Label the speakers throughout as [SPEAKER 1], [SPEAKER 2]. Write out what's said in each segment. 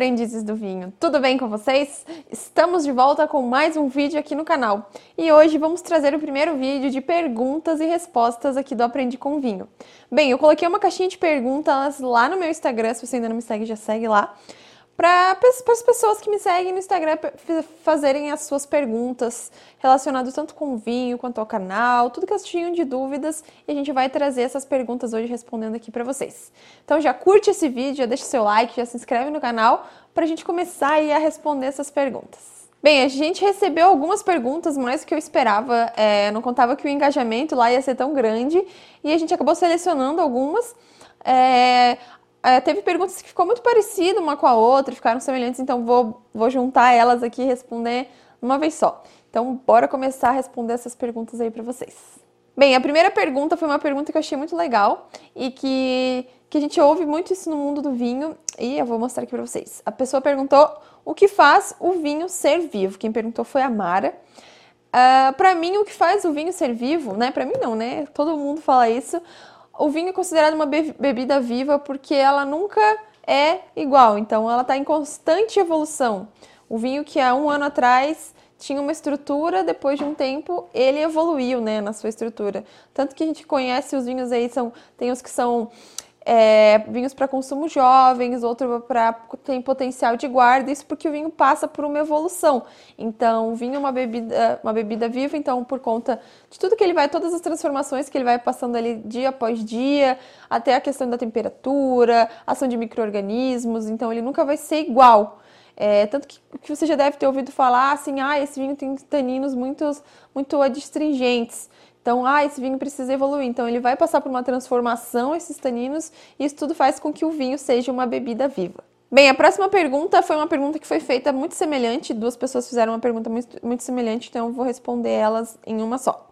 [SPEAKER 1] aprendizes do vinho! Tudo bem com vocês? Estamos de volta com mais um vídeo aqui no canal e hoje vamos trazer o primeiro vídeo de perguntas e respostas aqui do Aprendi com Vinho. Bem, eu coloquei uma caixinha de perguntas lá no meu Instagram, se você ainda não me segue, já segue lá para as pessoas que me seguem no Instagram fazerem as suas perguntas relacionadas tanto com o vinho quanto ao canal, tudo que elas tinham de dúvidas e a gente vai trazer essas perguntas hoje respondendo aqui para vocês. Então já curte esse vídeo, já deixa seu like, já se inscreve no canal para a gente começar aí a responder essas perguntas. Bem, a gente recebeu algumas perguntas mais do que eu esperava. É, não contava que o engajamento lá ia ser tão grande e a gente acabou selecionando algumas. É, é, teve perguntas que ficou muito parecido uma com a outra, ficaram semelhantes, então vou, vou juntar elas aqui e responder uma vez só. Então, bora começar a responder essas perguntas aí para vocês. Bem, a primeira pergunta foi uma pergunta que eu achei muito legal e que, que a gente ouve muito isso no mundo do vinho e eu vou mostrar aqui para vocês. A pessoa perguntou o que faz o vinho ser vivo. Quem perguntou foi a Mara. Uh, ah, para mim, o que faz o vinho ser vivo, né? Para mim não, né? Todo mundo fala isso o vinho é considerado uma bebida viva porque ela nunca é igual, então ela está em constante evolução. O vinho que há um ano atrás tinha uma estrutura, depois de um tempo ele evoluiu né, na sua estrutura. Tanto que a gente conhece os vinhos aí, são, tem os que são é, vinhos para consumo jovens, outro para tem potencial de guarda, isso porque o vinho passa por uma evolução. Então, o vinho é uma bebida, uma bebida viva, então por conta de tudo que ele vai, todas as transformações que ele vai passando ali dia após dia, até a questão da temperatura, ação de micro-organismos, então ele nunca vai ser igual. É, tanto que, que, você já deve ter ouvido falar assim, ah, esse vinho tem taninos muito, muito adstringentes. Então, ah, esse vinho precisa evoluir. Então, ele vai passar por uma transformação, esses taninos, e isso tudo faz com que o vinho seja uma bebida viva. Bem, a próxima pergunta foi uma pergunta que foi feita muito semelhante, duas pessoas fizeram uma pergunta muito, muito semelhante, então eu vou responder elas em uma só.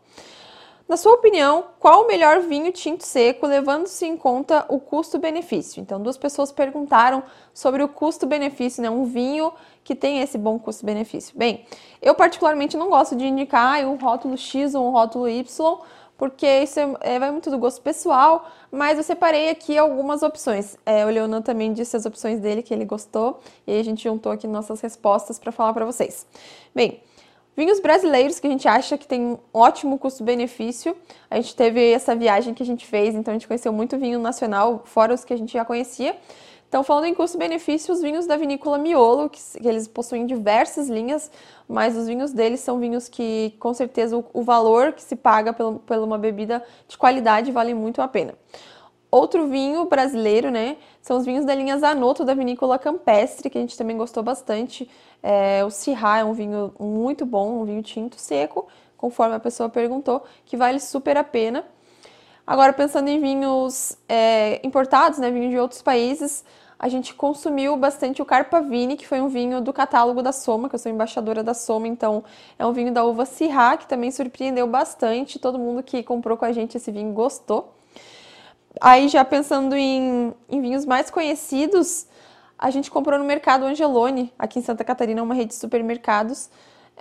[SPEAKER 1] Na sua opinião, qual o melhor vinho tinto seco, levando-se em conta o custo-benefício? Então, duas pessoas perguntaram sobre o custo-benefício, né? Um vinho que tem esse bom custo-benefício. Bem, eu particularmente não gosto de indicar um rótulo X ou um rótulo Y, porque isso é, é, vai muito do gosto pessoal, mas eu separei aqui algumas opções. É, o Leonan também disse as opções dele que ele gostou, e a gente juntou aqui nossas respostas para falar para vocês. Bem, Vinhos brasileiros que a gente acha que tem um ótimo custo-benefício. A gente teve essa viagem que a gente fez, então a gente conheceu muito vinho nacional, fora os que a gente já conhecia. Então, falando em custo-benefício, os vinhos da vinícola Miolo, que, que, eles possuem diversas linhas, mas os vinhos deles são vinhos que, com certeza, o, o valor que se paga por, uma bebida de qualidade vale muito a pena. Outro vinho brasileiro, né? São os vinhos da linha Zanotto da vinícola Campestre, que a gente também gostou bastante. É, o Syrah é um vinho muito bom, um vinho tinto seco, conforme a pessoa perguntou, que vale super a pena. Agora, pensando em vinhos é, importados, né, vinho de outros países, a gente consumiu bastante o Carpavini, que foi um vinho do catálogo da Soma, que eu sou embaixadora da Soma, então é um vinho da uva Syrah, que também surpreendeu bastante. Todo mundo que comprou com a gente esse vinho gostou. Aí, já pensando em, em vinhos mais conhecidos, a gente comprou no mercado Angelone, aqui em Santa Catarina, uma rede de supermercados,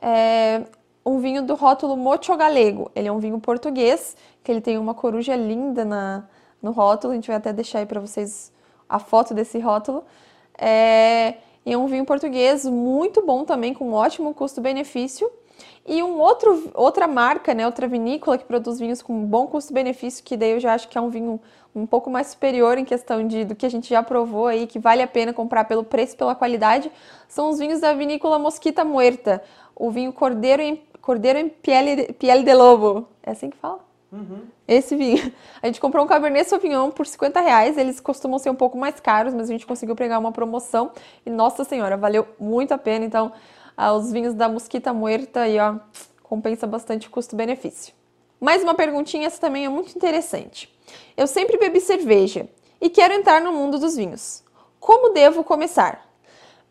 [SPEAKER 1] é, um vinho do rótulo Mocho Galego. Ele é um vinho português, que ele tem uma coruja linda na, no rótulo. A gente vai até deixar aí para vocês a foto desse rótulo. É, e é um vinho português muito bom também, com um ótimo custo-benefício. E um outro, outra marca, né, outra vinícola que produz vinhos com bom custo-benefício, que daí eu já acho que é um vinho um pouco mais superior em questão de, do que a gente já provou aí, que vale a pena comprar pelo preço e pela qualidade, são os vinhos da vinícola Mosquita Muerta. O vinho Cordeiro em, Cordeiro em Piel, Piel de Lobo. É assim que fala? Uhum. Esse vinho. A gente comprou um Cabernet Sauvignon por 50 reais. Eles costumam ser um pouco mais caros, mas a gente conseguiu pegar uma promoção. E, nossa senhora, valeu muito a pena. Então, ah, os vinhos da Mosquita Muerta aí, ó, compensa bastante custo-benefício. Mais uma perguntinha, essa também é muito interessante. Eu sempre bebi cerveja e quero entrar no mundo dos vinhos. Como devo começar?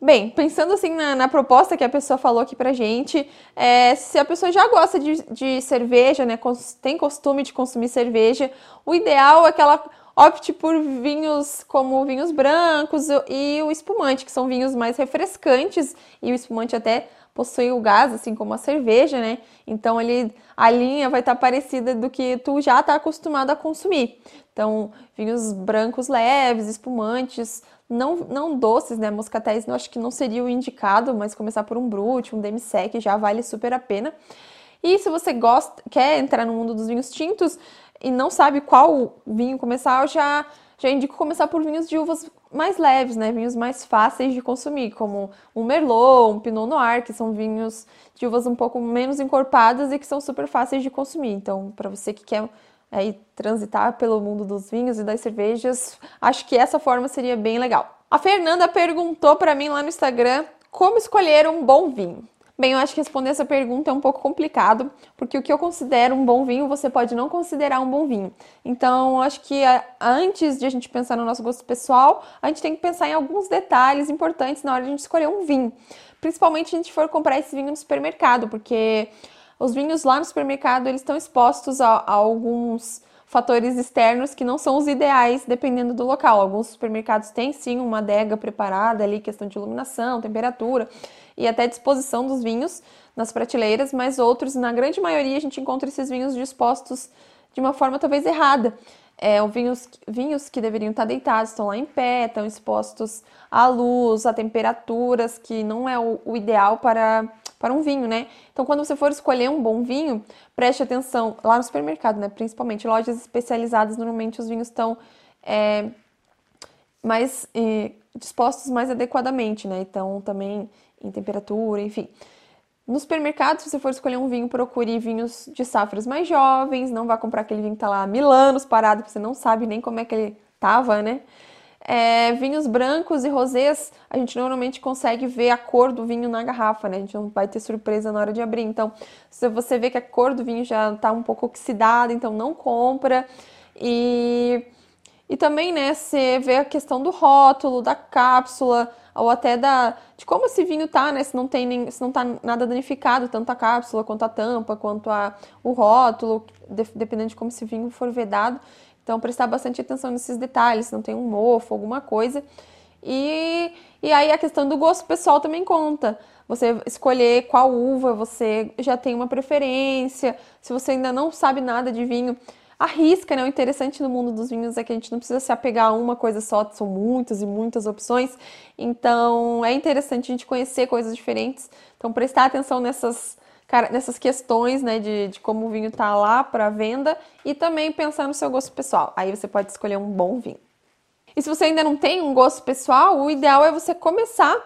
[SPEAKER 1] Bem, pensando assim na, na, proposta que a pessoa falou aqui pra gente, é, se a pessoa já gosta de, de cerveja, né, tem costume de consumir cerveja, o ideal é que ela opte por vinhos como vinhos brancos e o espumante, que são vinhos mais refrescantes e o espumante até possui o gás, assim como a cerveja, né? Então ele, a linha vai estar tá parecida do que tu já está acostumado a consumir. Então, vinhos brancos leves, espumantes, não, não doces, né? Moscatéis eu acho que não seria o indicado, mas começar por um brut, um demi-sec já vale super a pena. E se você gosta, quer entrar no mundo dos vinhos tintos e não sabe qual vinho começar, eu já, já indico começar por vinhos de uvas mais leves, né? Vinhos mais fáceis de consumir, como um Merlot, um Pinot Noir, que são vinhos de uvas um pouco menos encorpadas e que são super fáceis de consumir. Então, para você que quer aí, transitar pelo mundo dos vinhos e das cervejas, acho que essa forma seria bem legal. A Fernanda perguntou para mim lá no Instagram como escolher um bom vinho. Bem, eu acho que responder essa pergunta é um pouco complicado, porque o que eu considero um bom vinho, você pode não considerar um bom vinho. Então, eu acho que antes de a gente pensar no nosso gosto pessoal, a gente tem que pensar em alguns detalhes importantes na hora de a gente escolher um vinho. Principalmente se a gente for comprar esse vinho no supermercado, porque os vinhos lá no supermercado, eles estão expostos a, a alguns fatores externos que não são os ideais dependendo do local. Alguns supermercados têm sim uma adega preparada ali, questão de iluminação, temperatura e até disposição dos vinhos nas prateleiras, mas outros, na grande maioria, a gente encontra esses vinhos dispostos de uma forma talvez errada. É, vinhos, vinhos que deveriam estar deitados estão lá em pé, estão expostos à luz, a temperaturas que não é o, o ideal para, para um vinho, né? Então, quando você for escolher um bom vinho, preste atenção lá no supermercado, né? Principalmente lojas especializadas, normalmente os vinhos estão é, mais é, dispostos mais adequadamente, né? Então, também em temperatura, enfim. No supermercado, se você for escolher um vinho, procure vinhos de safras mais jovens, não vá comprar aquele vinho que tá lá mil anos parado, que você não sabe nem como é que ele tava, né? É, vinhos brancos e rosés, a gente normalmente consegue ver a cor do vinho na garrafa, né? A gente não vai ter surpresa na hora de abrir. Então, se você vê que a cor do vinho já tá um pouco oxidada, então não compra. E, e também, né, você vê a questão do rótulo, da cápsula, ou até da de como esse vinho tá, né? Se não tem nem, se não tá nada danificado, tanto a cápsula quanto a tampa, quanto a, o rótulo, de, dependendo de como esse vinho for vedado. Então, prestar bastante atenção nesses detalhes, se não tem um mofo, alguma coisa. E, e aí a questão do gosto pessoal também conta. Você escolher qual uva você já tem uma preferência. Se você ainda não sabe nada de vinho, arrisca, né? O interessante no mundo dos vinhos é que a gente não precisa se apegar a uma coisa só, são muitas e muitas opções. Então, é interessante a gente conhecer coisas diferentes. Então, prestar atenção nessas, nessas questões, né, de, de como o vinho tá lá para venda e também pensar no seu gosto pessoal. Aí você pode escolher um bom vinho. E se você ainda não tem um gosto pessoal, o ideal é você começar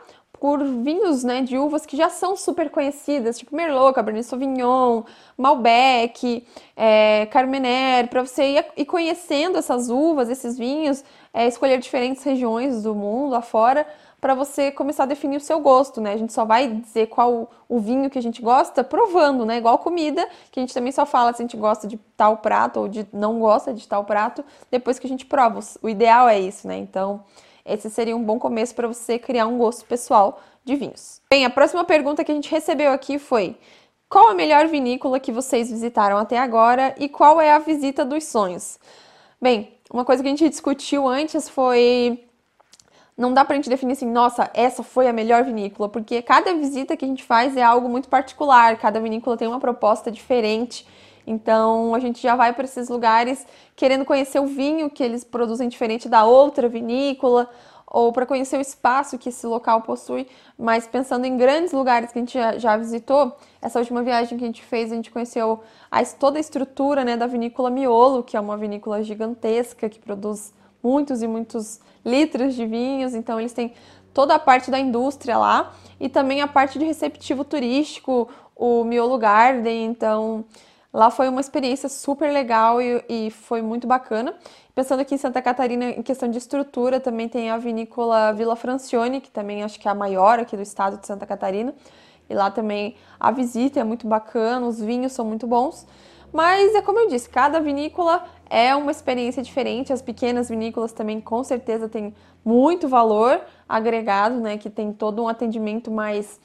[SPEAKER 1] por vinhos né, de uvas que já são super conhecidas, tipo Merlot, Cabernet Sauvignon, Malbec, é, Carmener, para você ir, ir, conhecendo essas uvas, esses vinhos, é, escolher diferentes regiões do mundo afora, para você começar a definir o seu gosto, né? A gente só vai dizer qual o vinho que a gente gosta provando, né? Igual comida, que a gente também só fala se a gente gosta de tal prato ou de não gosta de tal prato depois que a gente prova. O ideal é isso, né? Então, esse seria um bom começo para você criar um gosto pessoal de vinhos. Bem, a próxima pergunta que a gente recebeu aqui foi: qual a melhor vinícola que vocês visitaram até agora e qual é a visita dos sonhos? Bem, uma coisa que a gente discutiu antes foi não dá pra gente definir assim, nossa, essa foi a melhor vinícola, porque cada visita que a gente faz é algo muito particular, cada vinícola tem uma proposta diferente. Então a gente já vai para esses lugares querendo conhecer o vinho que eles produzem diferente da outra vinícola, ou para conhecer o espaço que esse local possui, mas pensando em grandes lugares que a gente já, visitou, essa última viagem que a gente fez, a gente conheceu a, toda a estrutura né, da vinícola Miolo, que é uma vinícola gigantesca que produz muitos e muitos litros de vinhos, então eles têm toda a parte da indústria lá e também a parte de receptivo turístico, o Miolo Garden, então Lá foi uma experiência super legal e, e, foi muito bacana. Pensando aqui em Santa Catarina, em questão de estrutura, também tem a vinícola Vila Francione, que também acho que é a maior aqui do estado de Santa Catarina. E lá também a visita é muito bacana, os vinhos são muito bons. Mas é como eu disse, cada vinícola é uma experiência diferente. As pequenas vinícolas também com certeza têm muito valor agregado, né? Que tem todo um atendimento mais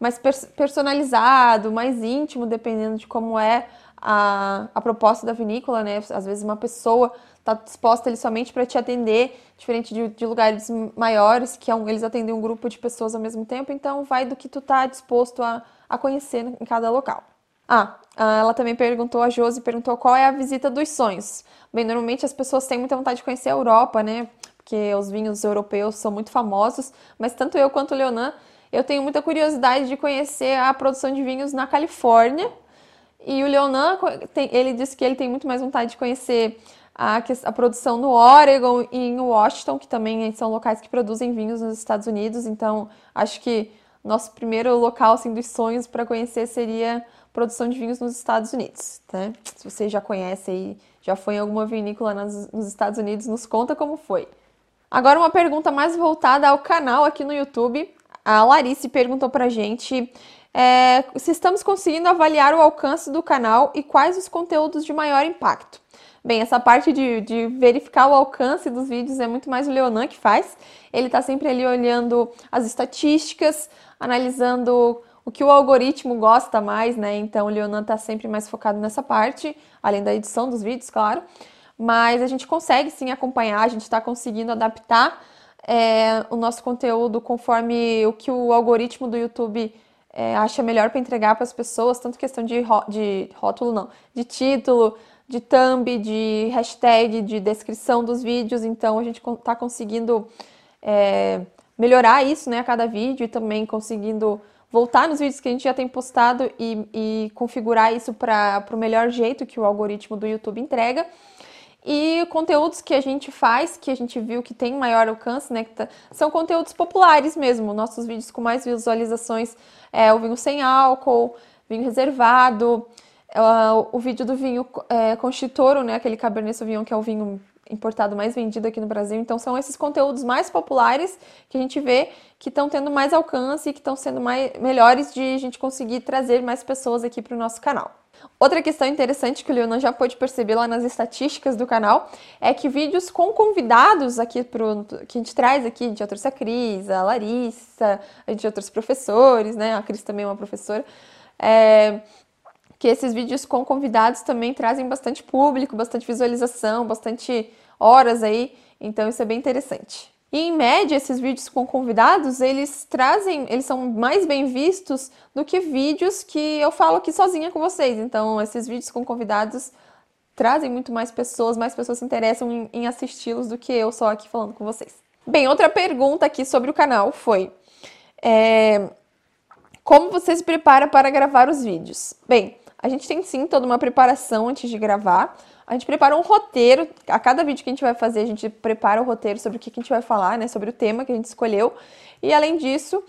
[SPEAKER 1] mais personalizado, mais íntimo, dependendo de como é a, a proposta da vinícola, né? Às vezes uma pessoa está disposta ali somente para te atender, diferente de, de, lugares maiores, que é um, eles atendem um grupo de pessoas ao mesmo tempo, então vai do que tu tá disposto a, a conhecer em cada local. Ah, ela também perguntou, a Josi perguntou qual é a visita dos sonhos. Bem, normalmente as pessoas têm muita vontade de conhecer a Europa, né? Porque os vinhos europeus são muito famosos, mas tanto eu quanto o Leonan, eu tenho muita curiosidade de conhecer a produção de vinhos na Califórnia. E o Leonan, ele disse que ele tem muito mais vontade de conhecer a, a, produção no Oregon e em Washington, que também são locais que produzem vinhos nos Estados Unidos. Então, acho que nosso primeiro local assim, dos sonhos para conhecer seria produção de vinhos nos Estados Unidos. Tá? Se você já conhece aí, já foi em alguma vinícola nos, nos Estados Unidos, nos conta como foi. Agora uma pergunta mais voltada ao canal aqui no YouTube. A Larice perguntou pra gente é, se estamos conseguindo avaliar o alcance do canal e quais os conteúdos de maior impacto. Bem, essa parte de, de, verificar o alcance dos vídeos é muito mais o Leonan que faz. Ele está sempre ali olhando as estatísticas, analisando o que o algoritmo gosta mais, né? Então o Leonan está sempre mais focado nessa parte, além da edição dos vídeos, claro. Mas a gente consegue sim acompanhar, a gente está conseguindo adaptar é, o nosso conteúdo conforme o que o algoritmo do YouTube é, acha melhor para entregar para as pessoas, tanto questão de, de rótulo, não, de título, de thumb, de hashtag, de descrição dos vídeos. Então a gente está conseguindo é, melhorar isso né, a cada vídeo e também conseguindo voltar nos vídeos que a gente já tem postado e, e configurar isso para o melhor jeito que o algoritmo do YouTube entrega. E conteúdos que a gente faz, que a gente viu que tem maior alcance, né? Tá, são conteúdos populares mesmo. Nossos vídeos com mais visualizações é o vinho sem álcool, vinho reservado, é, o vídeo do vinho é, Conchitoro, né? Aquele Cabernet Sauvignon que é o vinho importado mais vendido aqui no Brasil. Então são esses conteúdos mais populares que a gente vê que estão tendo mais alcance e que estão sendo mais, melhores de a gente conseguir trazer mais pessoas aqui para o nosso canal. Outra questão interessante que o Leonan já pôde perceber lá nas estatísticas do canal é que vídeos com convidados aqui pro, que a gente traz aqui, já trouxe a Cris, a Larissa, a gente já trouxe professores, né? A Cris também é uma professora. É, que esses vídeos com convidados também trazem bastante público, bastante visualização, bastante horas aí, então isso é bem interessante. E em média, esses vídeos com convidados, eles trazem, eles são mais bem vistos do que vídeos que eu falo aqui sozinha com vocês. Então, esses vídeos com convidados trazem muito mais pessoas, mais pessoas se interessam em, em assisti-los do que eu só aqui falando com vocês. Bem, outra pergunta aqui sobre o canal foi: é, como você se prepara para gravar os vídeos? Bem, a gente tem sim toda uma preparação antes de gravar. A gente prepara um roteiro. A cada vídeo que a gente vai fazer, a gente prepara o roteiro sobre o que a gente vai falar, né? Sobre o tema que a gente escolheu. E além disso,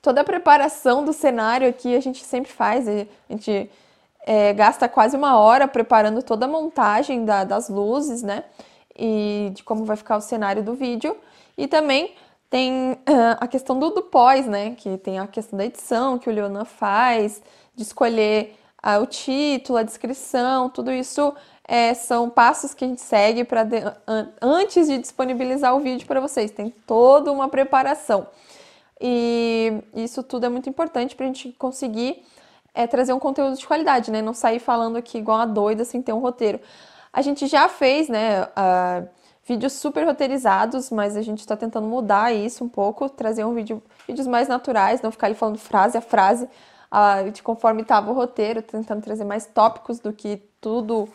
[SPEAKER 1] toda a preparação do cenário aqui a gente sempre faz. A gente é, gasta quase uma hora preparando toda a montagem da, das luzes, né? E de como vai ficar o cenário do vídeo. E também tem uh, a questão do, do pós, né? Que tem a questão da edição que o Leonan faz, de escolher o título, a descrição, tudo isso é, são passos que a gente segue para an antes de disponibilizar o vídeo para vocês. Tem toda uma preparação. E isso tudo é muito importante para a gente conseguir é, trazer um conteúdo de qualidade, né? Não sair falando aqui igual a doida sem ter um roteiro. A gente já fez, né? Uh, vídeos super roteirizados, mas a gente está tentando mudar isso um pouco, trazer um vídeo, vídeos mais naturais, não ficar ali falando frase a frase, de conforme estava o roteiro, tentando trazer mais tópicos do que tudo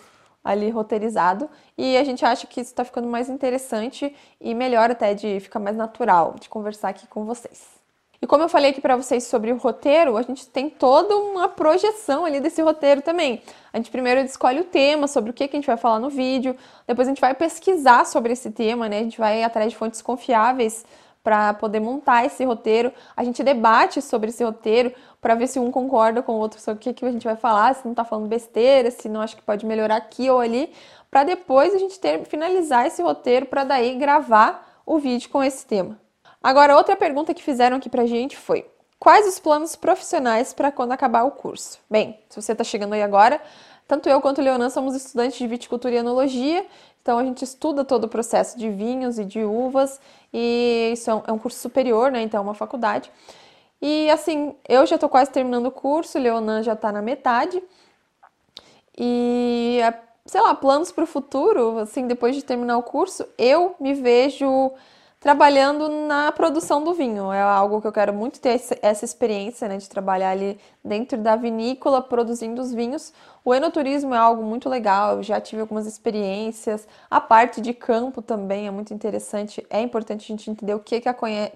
[SPEAKER 1] ali roteirizado. E a gente acha que isso está ficando mais interessante e melhor até de ficar mais natural de conversar aqui com vocês. E como eu falei aqui para vocês sobre o roteiro, a gente tem toda uma projeção ali desse roteiro também. A gente primeiro escolhe o tema, sobre o que, que a gente vai falar no vídeo, depois a gente vai pesquisar sobre esse tema, né? A gente vai atrás de fontes confiáveis para poder montar esse roteiro. A gente debate sobre esse roteiro para ver se um concorda com o outro sobre o que, que a gente vai falar, se não está falando besteira, se não acha que pode melhorar aqui ou ali, para depois a gente ter, finalizar esse roteiro para daí gravar o vídeo com esse tema. Agora, outra pergunta que fizeram aqui para a gente foi: quais os planos profissionais para quando acabar o curso? Bem, se você está chegando aí agora, tanto eu quanto o Leonan somos estudantes de viticultura e enologia então a gente estuda todo o processo de vinhos e de uvas e isso é um é curso superior, né? Então é uma faculdade. E assim, eu já estou quase terminando o curso, Leonan já está na metade. E, sei lá, planos para o futuro, assim, depois de terminar o curso, eu me vejo trabalhando na produção do vinho. É algo que eu quero muito ter essa experiência, né, de trabalhar ali dentro da vinícola produzindo os vinhos. O enoturismo é algo muito legal, eu já tive algumas experiências. A parte de campo também é muito interessante. É importante a gente entender o que que,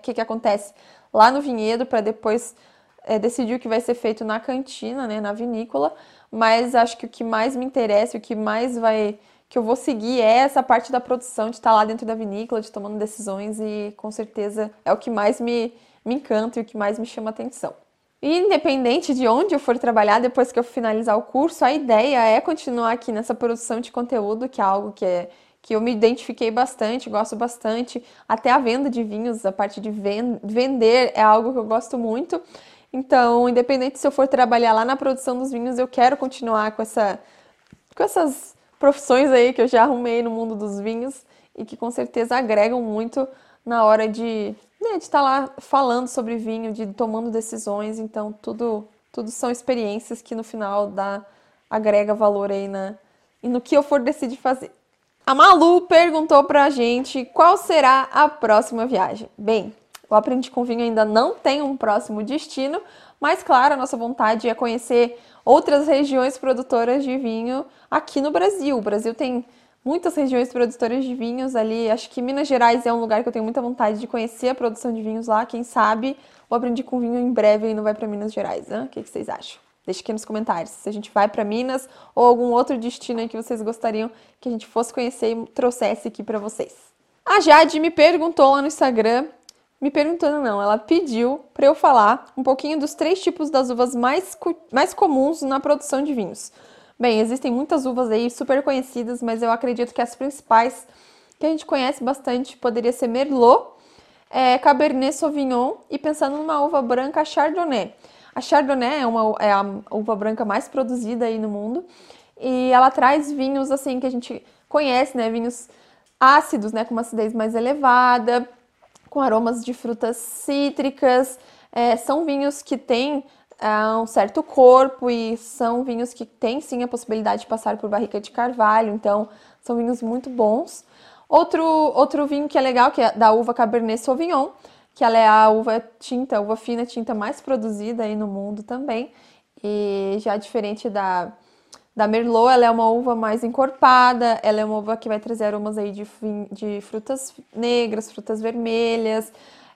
[SPEAKER 1] que, que acontece lá no vinhedo para depois é, decidir o que vai ser feito na cantina, né, na vinícola. Mas acho que o que mais me interessa, o que mais vai que eu vou seguir é essa parte da produção, de estar lá dentro da vinícola, de tomando decisões e com certeza é o que mais me, me encanta e o que mais me chama atenção. E independente de onde eu for trabalhar depois que eu finalizar o curso, a ideia é continuar aqui nessa produção de conteúdo, que é algo que é que eu me identifiquei bastante, gosto bastante. Até a venda de vinhos, a parte de vender é algo que eu gosto muito. Então, independente se eu for trabalhar lá na produção dos vinhos, eu quero continuar com essa com essas profissões aí que eu já arrumei no mundo dos vinhos e que com certeza agregam muito na hora de né, estar tá lá falando sobre vinho, de tomando decisões. Então, tudo, tudo são experiências que no final dá, agrega valor aí na, e no que eu for decidir fazer. A Malu perguntou pra gente qual será a próxima viagem. Bem, o Aprendi com Vinho ainda não tem um próximo destino, mas claro, a nossa vontade é conhecer outras regiões produtoras de vinho aqui no Brasil. O Brasil tem muitas regiões produtoras de vinhos ali. Acho que Minas Gerais é um lugar que eu tenho muita vontade de conhecer a produção de vinhos lá. Quem sabe eu aprendi com vinho em breve e não vai para Minas Gerais. Né? O que, vocês acham? Deixe aqui nos comentários se a gente vai para Minas ou algum outro destino aí que vocês gostariam que a gente fosse conhecer e trouxesse aqui para vocês. A Jade me perguntou lá no Instagram me perguntando não, ela pediu para eu falar um pouquinho dos três tipos das uvas mais, mais comuns na produção de vinhos. Bem, existem muitas uvas aí super conhecidas, mas eu acredito que as principais que a gente conhece bastante poderia ser Merlot, é, Cabernet Sauvignon e pensando numa uva branca Chardonnay. A Chardonnay é, uma, é a uva branca mais produzida aí no mundo e ela traz vinhos assim que a gente conhece, né? Vinhos ácidos, né? Com uma acidez mais elevada, com aromas de frutas cítricas. É, são vinhos que têm é, um certo corpo e são vinhos que têm sim a possibilidade de passar por barrica de carvalho, então são vinhos muito bons. Outro, outro vinho que é legal, que é da uva Cabernet Sauvignon, que ela é a uva tinta, a uva fina tinta mais produzida aí no mundo também. E já diferente da da Merlot, ela é uma uva mais encorpada, ela é uma uva que vai trazer aromas aí de, de frutas negras, frutas vermelhas.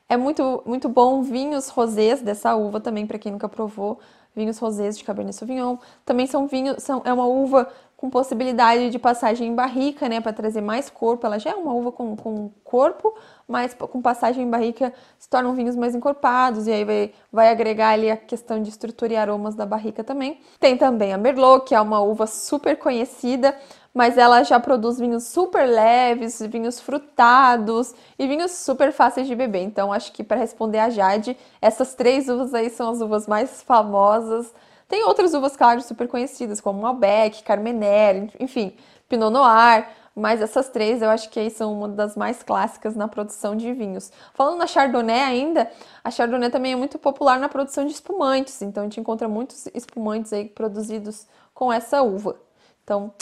[SPEAKER 1] É muito, muito bom vinhos rosés dessa uva também, para quem nunca provou, vinhos rosés de Cabernet Sauvignon. Também são vinhos, são, é uma uva com possibilidade de passagem em barrica, né, para trazer mais corpo. Ela já é uma uva com, com corpo, mas com passagem em barrica se tornam vinhos mais encorpados e aí vai, vai agregar ali a questão de estrutura e aromas da barrica também. Tem também a Merlot, que é uma uva super conhecida, mas ela já produz vinhos super leves, vinhos frutados e vinhos super fáceis de beber. Então acho que para responder a Jade, essas três uvas aí são as uvas mais famosas tem outras uvas, claro, super conhecidas, como Malbec, Carmener, enfim, Pinot Noir, mas essas três eu acho que aí são uma das mais clássicas na produção de vinhos. Falando na Chardonnay ainda, a Chardonnay também é muito popular na produção de espumantes, então a gente encontra muitos espumantes aí produzidos com essa uva. Então,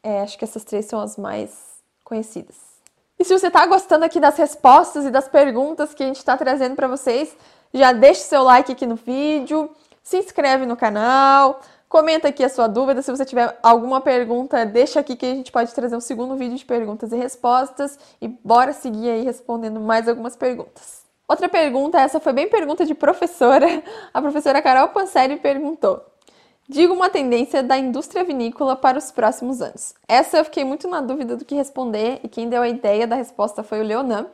[SPEAKER 1] é, acho que essas três são as mais conhecidas. E se você está gostando aqui das respostas e das perguntas que a gente está trazendo para vocês, já deixe seu like aqui no vídeo, se inscreve no canal, comenta aqui a sua dúvida. Se você tiver alguma pergunta, deixa aqui que a gente pode trazer um segundo vídeo de perguntas e respostas. E bora seguir aí respondendo mais algumas perguntas. Outra pergunta, essa foi bem pergunta de professora. A professora Carol Panseri perguntou: Diga uma tendência da indústria vinícola para os próximos anos. Essa eu fiquei muito na dúvida do que responder e quem deu a ideia da resposta foi o Leonan.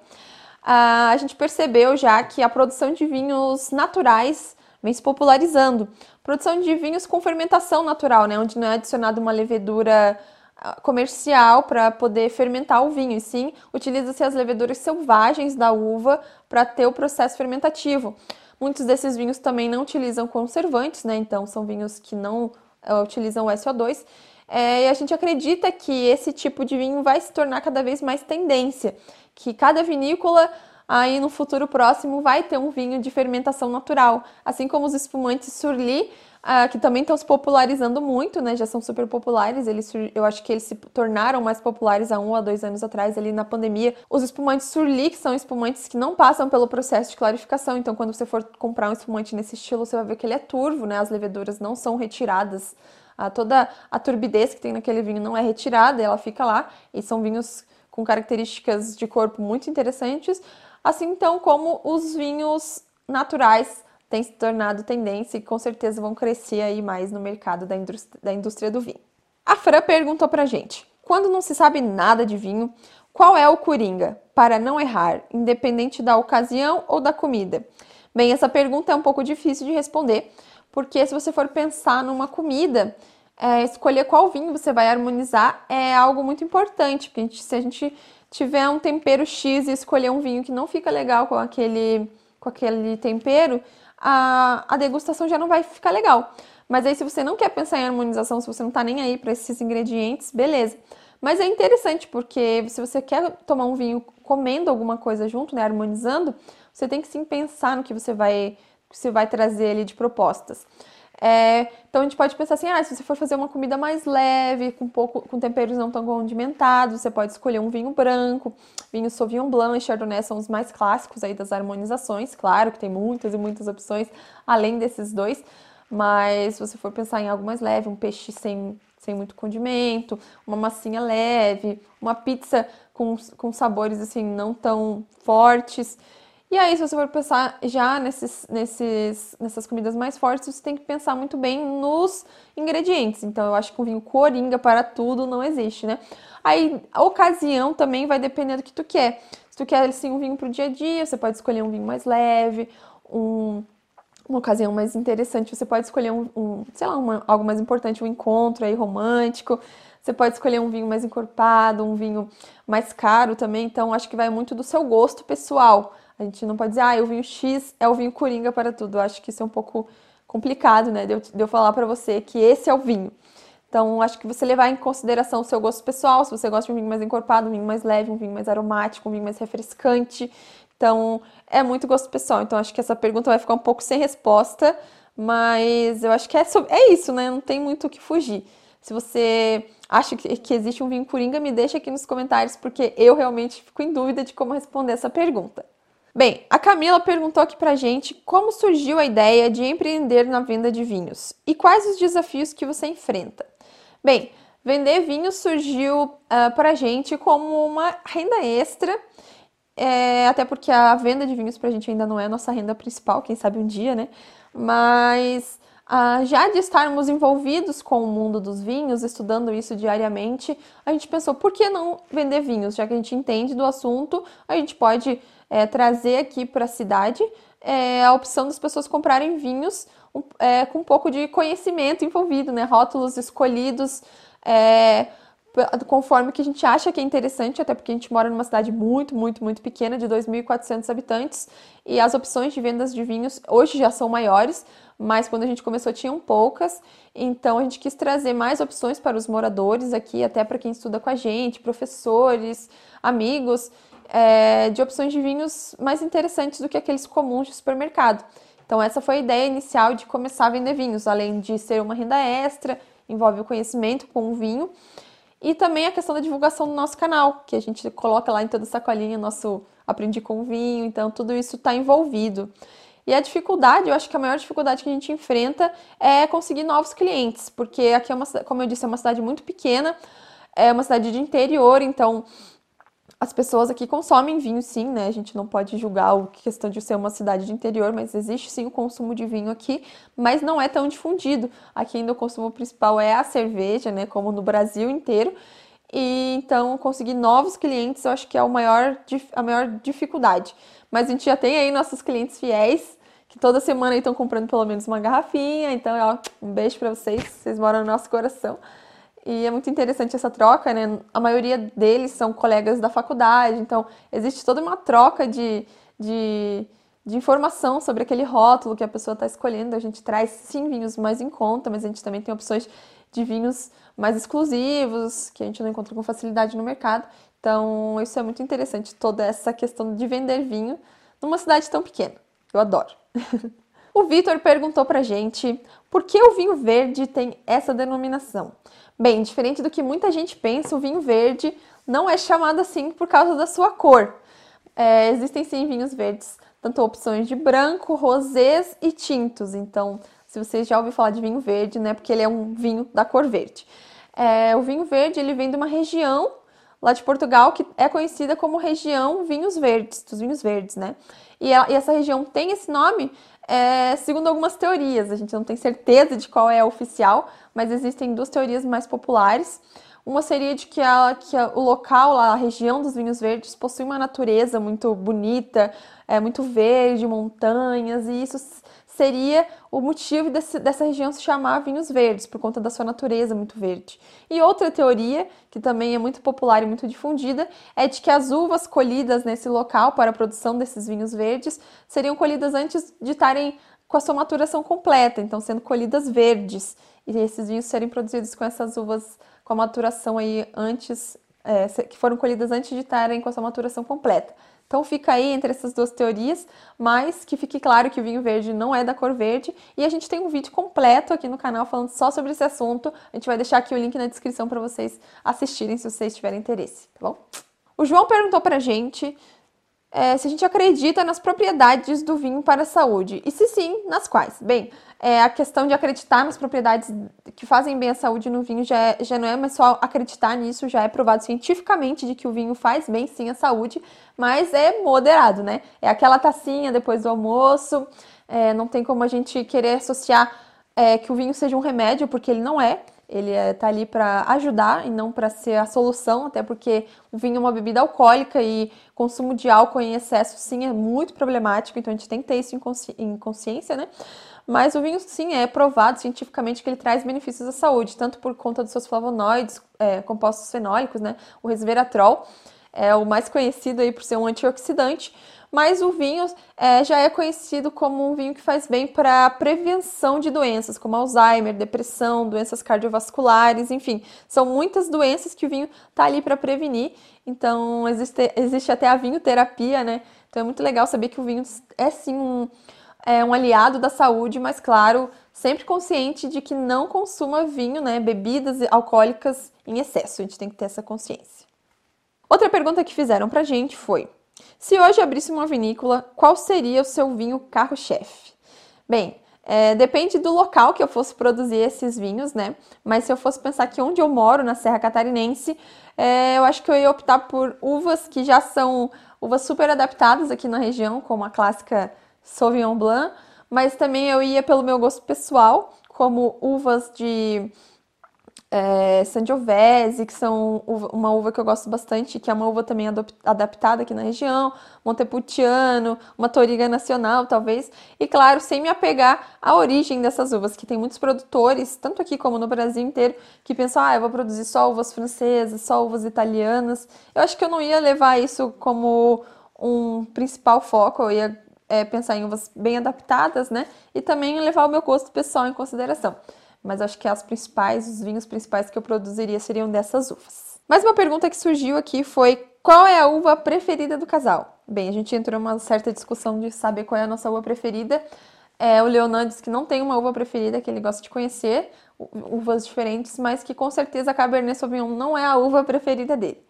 [SPEAKER 1] Ah, a gente percebeu já que a produção de vinhos naturais vem se popularizando. Produção de vinhos com fermentação natural, né, onde não é adicionada uma levedura ah, comercial para poder fermentar o vinho, e sim utiliza-se as leveduras selvagens da uva para ter o processo fermentativo. Muitos desses vinhos também não utilizam conservantes, né? Então são vinhos que não uh, utilizam o SO2. É, e a gente acredita que esse tipo de vinho vai se tornar cada vez mais tendência, que cada vinícola aí no futuro próximo vai ter um vinho de fermentação natural. Assim como os espumantes Surly, uh, que também estão se popularizando muito, né? Já são super populares. Eles, eu acho que eles se tornaram mais populares há um a dois anos atrás, ali na pandemia. Os espumantes Surly, que são espumantes que não passam pelo processo de clarificação. Então, quando você for comprar um espumante nesse estilo, você vai ver que ele é turvo, né? As leveduras não são retiradas. Uh, toda a turbidez que tem naquele vinho não é retirada, ela fica lá. E são vinhos com características de corpo muito interessantes. Assim, então, como os vinhos naturais têm se tornado tendência e com certeza vão crescer aí mais no mercado da indústria, da indústria do vinho. A Fran perguntou pra gente: quando não se sabe nada de vinho, qual é o coringa para não errar, independente da ocasião ou da comida? Bem, essa pergunta é um pouco difícil de responder, porque se você for pensar numa comida, é, escolher qual vinho você vai harmonizar é algo muito importante, porque a gente, se a gente tiver um tempero X e escolher um vinho que não fica legal com aquele, com aquele tempero, a, a degustação já não vai ficar legal. Mas aí, se você não quer pensar em harmonização, se você não tá nem aí para esses ingredientes, beleza. Mas é interessante porque se você quer tomar um vinho comendo alguma coisa junto, né, harmonizando, você tem que sim pensar no que você vai, você vai trazer ali de propostas. É, então a gente pode pensar assim, ah, se você for fazer uma comida mais leve, com pouco, com temperos não tão condimentados, você pode escolher um vinho branco, vinho Sauvignon Blanc e Chardonnay são os mais clássicos aí das harmonizações, claro que tem muitas e muitas opções além desses dois, mas se você for pensar em algo mais leve, um peixe sem, sem muito condimento, uma massinha leve, uma pizza com, com sabores assim não tão fortes, e aí, se você for pensar já nesses, nesses, nessas comidas mais fortes, você tem que pensar muito bem nos ingredientes. Então, eu acho que o vinho coringa para tudo não existe, né? Aí, a ocasião também vai depender do que tu quer. Se tu quer, assim, um vinho para o dia a dia, você pode escolher um vinho mais leve, um, uma ocasião mais interessante, você pode escolher um, um sei lá, uma, algo mais importante, um encontro aí romântico. Você pode escolher um vinho mais encorpado, um vinho mais caro também. Então, acho que vai muito do seu gosto pessoal. A gente não pode dizer, ah, o vinho X é o vinho coringa para tudo. Eu acho que isso é um pouco complicado, né? De eu, de eu falar para você que esse é o vinho. Então, acho que você levar em consideração o seu gosto pessoal, se você gosta de um vinho mais encorpado, um vinho mais leve, um vinho mais aromático, um vinho mais refrescante. Então, é muito gosto pessoal. Então, acho que essa pergunta vai ficar um pouco sem resposta, mas eu acho que é, sobre... é isso, né? Não tem muito o que fugir. Se você acha que, que existe um vinho coringa, me deixa aqui nos comentários, porque eu realmente fico em dúvida de como responder essa pergunta. Bem, a Camila perguntou aqui pra gente como surgiu a ideia de empreender na venda de vinhos e quais os desafios que você enfrenta. Bem, vender vinhos surgiu uh, pra gente como uma renda extra, é, até porque a venda de vinhos pra gente ainda não é a nossa renda principal, quem sabe um dia, né? Mas uh, já de estarmos envolvidos com o mundo dos vinhos, estudando isso diariamente, a gente pensou, por que não vender vinhos? Já que a gente entende do assunto, a gente pode é, trazer aqui para a cidade é, a opção das pessoas comprarem vinhos é, com um pouco de conhecimento envolvido, né? Rótulos escolhidos é, conforme que a gente acha que é interessante, até porque a gente mora numa cidade muito, muito, muito pequena, de 2.400 habitantes, e as opções de vendas de vinhos hoje já são maiores, mas quando a gente começou tinham poucas, então a gente quis trazer mais opções para os moradores aqui, até para quem estuda com a gente, professores, amigos, é, de opções de vinhos mais interessantes do que aqueles comuns de supermercado. Então, essa foi a ideia inicial de começar a vender vinhos, além de ser uma renda extra, envolve o conhecimento com o vinho, e também a questão da divulgação do nosso canal, que a gente coloca lá em toda sacolinha nosso Aprendi com Vinho, então tudo isso está envolvido. E a dificuldade, eu acho que a maior dificuldade que a gente enfrenta é conseguir novos clientes, porque aqui é uma, como eu disse, é uma cidade muito pequena, é uma cidade de interior, então as pessoas aqui consomem vinho sim, né? A gente não pode julgar a questão de ser uma cidade de interior, mas existe sim o consumo de vinho aqui, mas não é tão difundido. Aqui ainda o consumo principal é a cerveja, né? Como no Brasil inteiro. E então conseguir novos clientes eu acho que é o maior, a maior dificuldade. Mas a gente já tem aí nossos clientes fiéis, que toda semana estão comprando pelo menos uma garrafinha. Então, ó, um beijo para vocês, vocês moram no nosso coração. E é muito interessante essa troca, né? A maioria deles são colegas da faculdade, então existe toda uma troca de, de, de informação sobre aquele rótulo que a pessoa está escolhendo. A gente traz sim vinhos mais em conta, mas a gente também tem opções de vinhos mais exclusivos, que a gente não encontra com facilidade no mercado. Então, isso é muito interessante, toda essa questão de vender vinho numa cidade tão pequena. Eu adoro. O Vitor perguntou pra gente por que o vinho verde tem essa denominação. Bem, diferente do que muita gente pensa, o vinho verde não é chamado assim por causa da sua cor. É, existem sim vinhos verdes, tanto opções de branco, rosés e tintos. Então, se vocês já ouviram falar de vinho verde, né, porque ele é um vinho da cor verde. É, o vinho verde ele vem de uma região lá de Portugal que é conhecida como região vinhos verdes, dos vinhos verdes, né? E, e essa região tem esse nome é, segundo algumas teorias. A gente não tem certeza de qual é a oficial, mas existem duas teorias mais populares. Uma seria de que, a, que a, o local, a região dos vinhos verdes, possui uma natureza muito bonita, é muito verde, montanhas, e isso seria o motivo desse, dessa região se chamar vinhos verdes, por conta da sua natureza muito verde. E outra teoria, que também é muito popular e muito difundida, é de que as uvas colhidas nesse local para a produção desses vinhos verdes seriam colhidas antes de estarem com a sua maturação completa, então sendo colhidas verdes, e esses vinhos serem produzidos com essas uvas com a maturação aí antes, é, que foram colhidas antes de estarem com a sua maturação completa. Então fica aí entre essas duas teorias, mas que fique claro que o vinho verde não é da cor verde e a gente tem um vídeo completo aqui no canal falando só sobre esse assunto. A gente vai deixar aqui o link na descrição para vocês assistirem se vocês tiverem interesse, tá bom? O João perguntou pra gente é, se a gente acredita nas propriedades do vinho para a saúde. E se sim, nas quais? Bem, é, a questão de acreditar nas propriedades que fazem bem à saúde no vinho já, é, já não é mais só acreditar nisso, já é provado cientificamente de que o vinho faz bem sim à saúde, mas é moderado, né? É aquela tacinha depois do almoço, é, não tem como a gente querer associar é, que o vinho seja um remédio, porque ele não é. Ele está é, ali para ajudar e não para ser a solução, até porque o vinho é uma bebida alcoólica e consumo de álcool em excesso, sim, é muito problemático, então a gente tem que ter isso em, consci em consciência, né? Mas o vinho, sim, é provado cientificamente que ele traz benefícios à saúde, tanto por conta dos seus flavonoides, é, compostos fenólicos, né? O resveratrol é o mais conhecido aí por ser um antioxidante, mas o vinho é, já é conhecido como um vinho que faz bem para prevenção de doenças, como Alzheimer, depressão, doenças cardiovasculares, enfim, são muitas doenças que o vinho está ali para prevenir. Então, existe, existe até a vinhoterapia, né? Então, é muito legal saber que o vinho é sim um, é, um aliado da saúde, mas, claro, sempre consciente de que não consuma vinho, né? Bebidas alcoólicas em excesso. A gente tem que ter essa consciência. Outra pergunta que fizeram pra gente foi: se hoje abrisse uma vinícola, qual seria o seu vinho carro-chefe? Bem, é, depende do local que eu fosse produzir esses vinhos, né? Mas se eu fosse pensar que onde eu moro, na Serra Catarinense, é, eu acho que eu ia optar por uvas que já são uvas super adaptadas aqui na região, como a clássica Sauvignon Blanc, mas também eu ia pelo meu gosto pessoal, como uvas de é, Sangiovese, que são uva, uma uva que eu gosto bastante, que é uma uva também adaptada aqui na região, Montepulciano, uma Toriga Nacional, talvez, e claro, sem me apegar à origem dessas uvas, que tem muitos produtores, tanto aqui como no Brasil inteiro, que pensam, ah, eu vou produzir só uvas francesas, só uvas italianas. Eu acho que eu não ia levar isso como um principal foco, eu ia é, pensar em uvas bem adaptadas, né, e também levar o meu gosto pessoal em consideração mas acho que as principais, os vinhos principais que eu produziria seriam dessas uvas. Mais uma pergunta que surgiu aqui foi: qual é a uva preferida do casal? Bem, a gente entrou numa certa discussão de saber qual é a nossa uva preferida. É, o Leonan diz que não tem uma uva preferida, que ele gosta de conhecer uvas diferentes, mas que com certeza a Cabernet Sauvignon não é a uva preferida dele.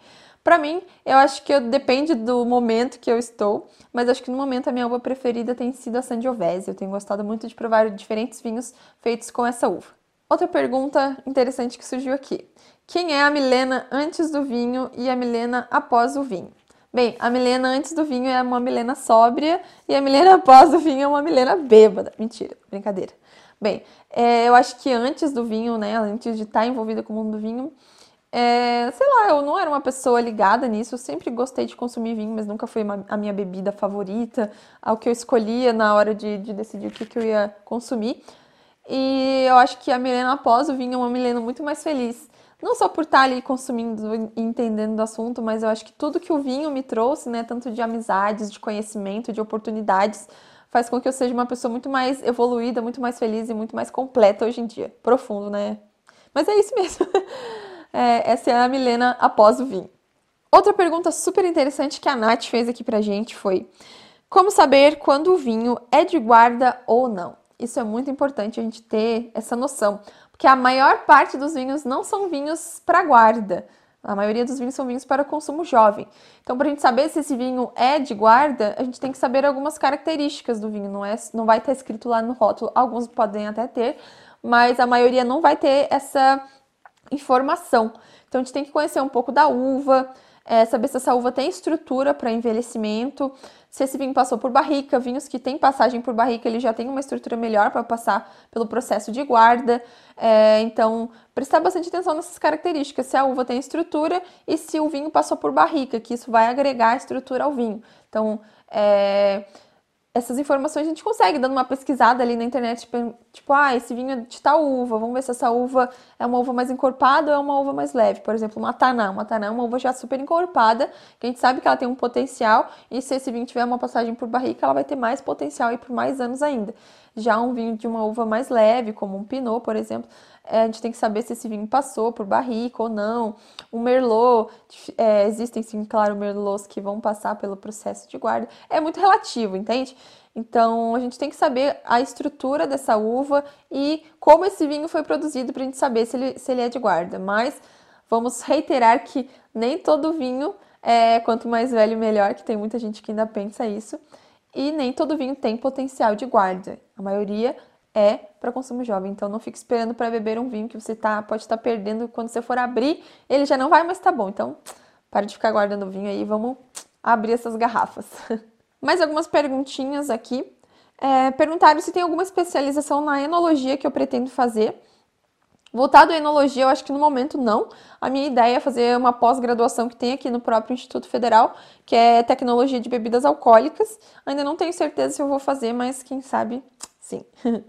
[SPEAKER 1] Para mim, eu acho que eu, depende do momento que eu estou, mas acho que no momento a minha uva preferida tem sido a Sangiovese. Eu tenho gostado muito de provar diferentes vinhos feitos com essa uva. Outra pergunta interessante que surgiu aqui: quem é a Milena antes do vinho e a Milena após o vinho? Bem, a Milena antes do vinho é uma Milena sóbria e a Milena após o vinho é uma Milena bêbada. Mentira, brincadeira. Bem, é, eu acho que antes do vinho, né, antes de estar envolvida com o mundo do vinho, é, sei lá, eu não era uma pessoa ligada nisso, eu sempre gostei de consumir vinho, mas nunca foi uma, a minha bebida favorita, ao que eu escolhia na hora de, de decidir o que, que eu ia consumir. E eu acho que a Milena após o vinho é uma Milena muito mais feliz. Não só por estar ali consumindo e entendendo do assunto, mas eu acho que tudo que o vinho me trouxe, né, tanto de amizades, de conhecimento, de oportunidades, faz com que eu seja uma pessoa muito mais evoluída, muito mais feliz e muito mais completa hoje em dia. Profundo, né? Mas é isso mesmo. É, essa é a Milena após o vinho. Outra pergunta super interessante que a Nath fez aqui pra gente foi: Como saber quando o vinho é de guarda ou não? Isso é muito importante a gente ter essa noção, porque a maior parte dos vinhos não são vinhos para guarda. A maioria dos vinhos são vinhos para consumo jovem. Então, para a gente saber se esse vinho é de guarda, a gente tem que saber algumas características do vinho. Não, é, não vai estar escrito lá no rótulo. Alguns podem até ter, mas a maioria não vai ter essa informação. Então, a gente tem que conhecer um pouco da uva, é, saber se essa uva tem estrutura para envelhecimento, se esse vinho passou por barrica, vinhos que têm passagem por barrica, ele já tem uma estrutura melhor para passar pelo processo de guarda. É, então, prestar bastante atenção nessas características, se a uva tem estrutura e se o vinho passou por barrica, que isso vai agregar estrutura ao vinho. Então, é, essas informações a gente consegue dando uma pesquisada ali na internet, tipo, tipo, ah, esse vinho é de tal uva, vamos ver se essa uva é uma uva mais encorpada ou é uma uva mais leve. Por exemplo, uma taná. Uma taná é uma uva já super encorpada, que a gente sabe que ela tem um potencial, e se esse vinho tiver uma passagem por barrica, ela vai ter mais potencial e por mais anos ainda. Já um vinho de uma uva mais leve, como um pinot, por exemplo, é, a gente tem que saber se esse vinho passou por barrica ou não. Um merlot, é, existem sim, claro, merlots que vão passar pelo processo de guarda. É muito relativo, entende? Então a gente tem que saber a estrutura dessa uva e como esse vinho foi produzido para a gente saber se ele, se ele é de guarda. Mas vamos reiterar que nem todo vinho é quanto mais velho melhor, que tem muita gente que ainda pensa isso. E nem todo vinho tem potencial de guarda. A maioria é para consumo jovem. Então não fique esperando para beber um vinho que você tá, pode estar tá perdendo quando você for abrir, ele já não vai estar tá bom. Então, para de ficar guardando vinho aí, vamos abrir essas garrafas. Mais algumas perguntinhas aqui. É, perguntaram se tem alguma especialização na enologia que eu pretendo fazer. Voltado à enologia, eu acho que no momento não. A minha ideia é fazer uma pós-graduação que tem aqui no próprio Instituto Federal, que é Tecnologia de Bebidas Alcoólicas. Ainda não tenho certeza se eu vou fazer, mas quem sabe sim.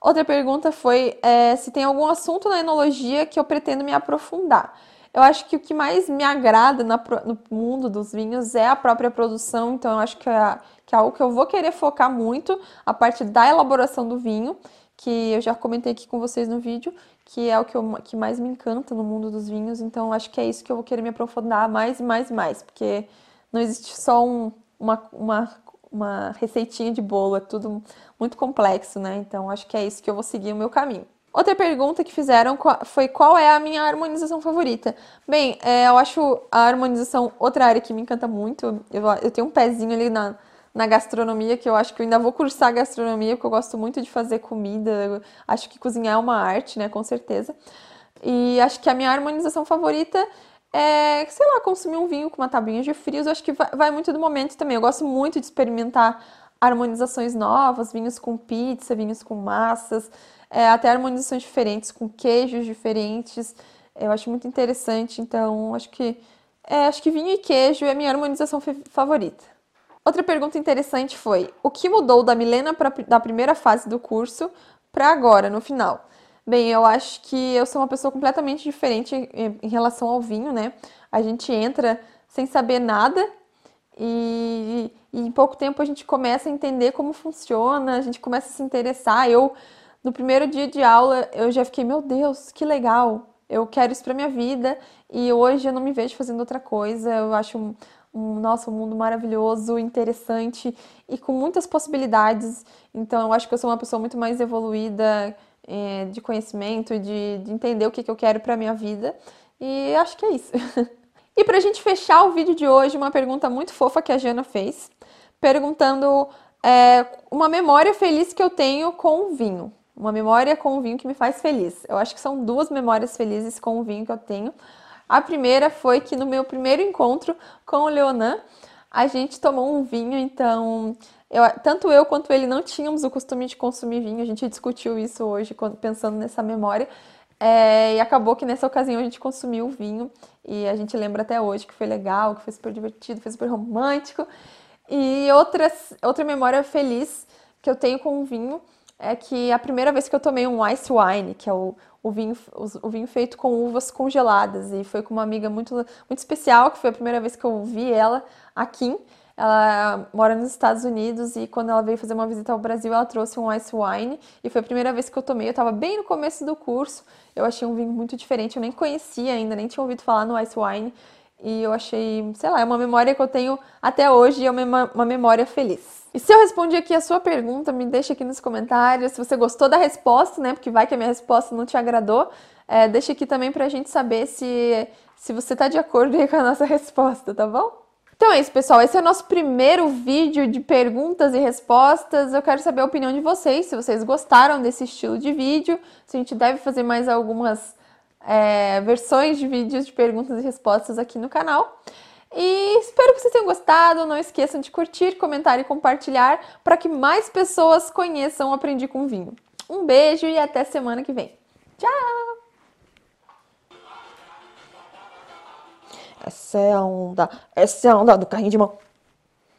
[SPEAKER 1] Outra pergunta foi é, se tem algum assunto na enologia que eu pretendo me aprofundar. Eu acho que o que mais me agrada na, no mundo dos vinhos é a própria produção, então eu acho que é, que é algo que eu vou querer focar muito, a parte da elaboração do vinho, que eu já comentei aqui com vocês no vídeo, que é o que, eu, que mais me encanta no mundo dos vinhos, então acho que é isso que eu vou querer me aprofundar mais e mais e mais, porque não existe só um, uma, uma, uma receitinha de bolo, é tudo muito complexo, né? Então acho que é isso que eu vou seguir o meu caminho. Outra pergunta que fizeram foi qual é a minha harmonização favorita. Bem, é, eu acho a harmonização outra área que me encanta muito. Eu, eu tenho um pezinho ali na, na gastronomia, que eu acho que eu ainda vou cursar gastronomia, porque eu gosto muito de fazer comida. Acho que cozinhar é uma arte, né, com certeza. E acho que a minha harmonização favorita é, sei lá, consumir um vinho com uma tabuinha de frios. Eu acho que vai, vai muito do momento também. Eu gosto muito de experimentar harmonizações novas, vinhos com pizza, vinhos com massas, é, até harmonizações diferentes, com queijos diferentes. Eu acho muito interessante, então acho que é, acho que vinho e queijo é a minha harmonização favorita. Outra pergunta interessante foi: o que mudou da Milena pra, da primeira fase do curso para agora, no final? Bem, eu acho que eu sou uma pessoa completamente diferente em relação ao vinho, né? A gente entra sem saber nada e, e, em pouco tempo a gente começa a entender como funciona, a gente começa a se interessar. Eu, no primeiro dia de aula, eu já fiquei, meu Deus, que legal, eu quero isso para minha vida e hoje eu não me vejo fazendo outra coisa. Eu acho um nosso um mundo maravilhoso, interessante e com muitas possibilidades. Então, eu acho que eu sou uma pessoa muito mais evoluída é, de conhecimento, de, de entender o que, que eu quero para minha vida. E acho que é isso. e para a gente fechar o vídeo de hoje, uma pergunta muito fofa que a Jana fez, perguntando é, uma memória feliz que eu tenho com o vinho. Uma memória com o vinho que me faz feliz. Eu acho que são duas memórias felizes com o vinho que eu tenho. A primeira foi que no meu primeiro encontro com o Leonan, a gente tomou um vinho, então eu, tanto eu quanto ele não tínhamos o costume de consumir vinho, a gente discutiu isso hoje pensando nessa memória. É, e acabou que nessa ocasião a gente consumiu o vinho e a gente lembra até hoje que foi legal, que foi super divertido, foi super romântico. E outras, outra memória feliz que eu tenho com o vinho é que a primeira vez que eu tomei um ice wine, que é o, o, vinho, o, vinho feito com uvas congeladas, e foi com uma amiga muito, muito especial, que foi a primeira vez que eu vi ela aqui. Ela mora nos Estados Unidos e quando ela veio fazer uma visita ao Brasil, ela trouxe um ice wine e foi a primeira vez que eu tomei. Eu estava bem no começo do curso. Eu achei um vinho muito diferente, eu nem conhecia ainda, nem tinha ouvido falar no ice wine. e eu achei, sei lá, é uma memória que eu tenho até hoje e é uma memória feliz. E se eu respondi aqui a sua pergunta, me deixa aqui nos comentários. Se você gostou da resposta, né? Porque vai que a minha resposta não te agradou. É, deixa aqui também pra gente saber se, se você tá de acordo com a nossa resposta, tá bom? Então é isso, pessoal. Esse é o nosso primeiro vídeo de perguntas e respostas. Eu quero saber a opinião de vocês, se vocês gostaram desse estilo de vídeo, se a gente deve fazer mais algumas é, versões de vídeos de perguntas e respostas aqui no canal. E espero que vocês tenham gostado. Não esqueçam de curtir, comentar e compartilhar para que mais pessoas conheçam Aprendi com Vinho. Um beijo e até semana que vem. Tchau! Essa é a onda, essa é a onda do carrinho de mão.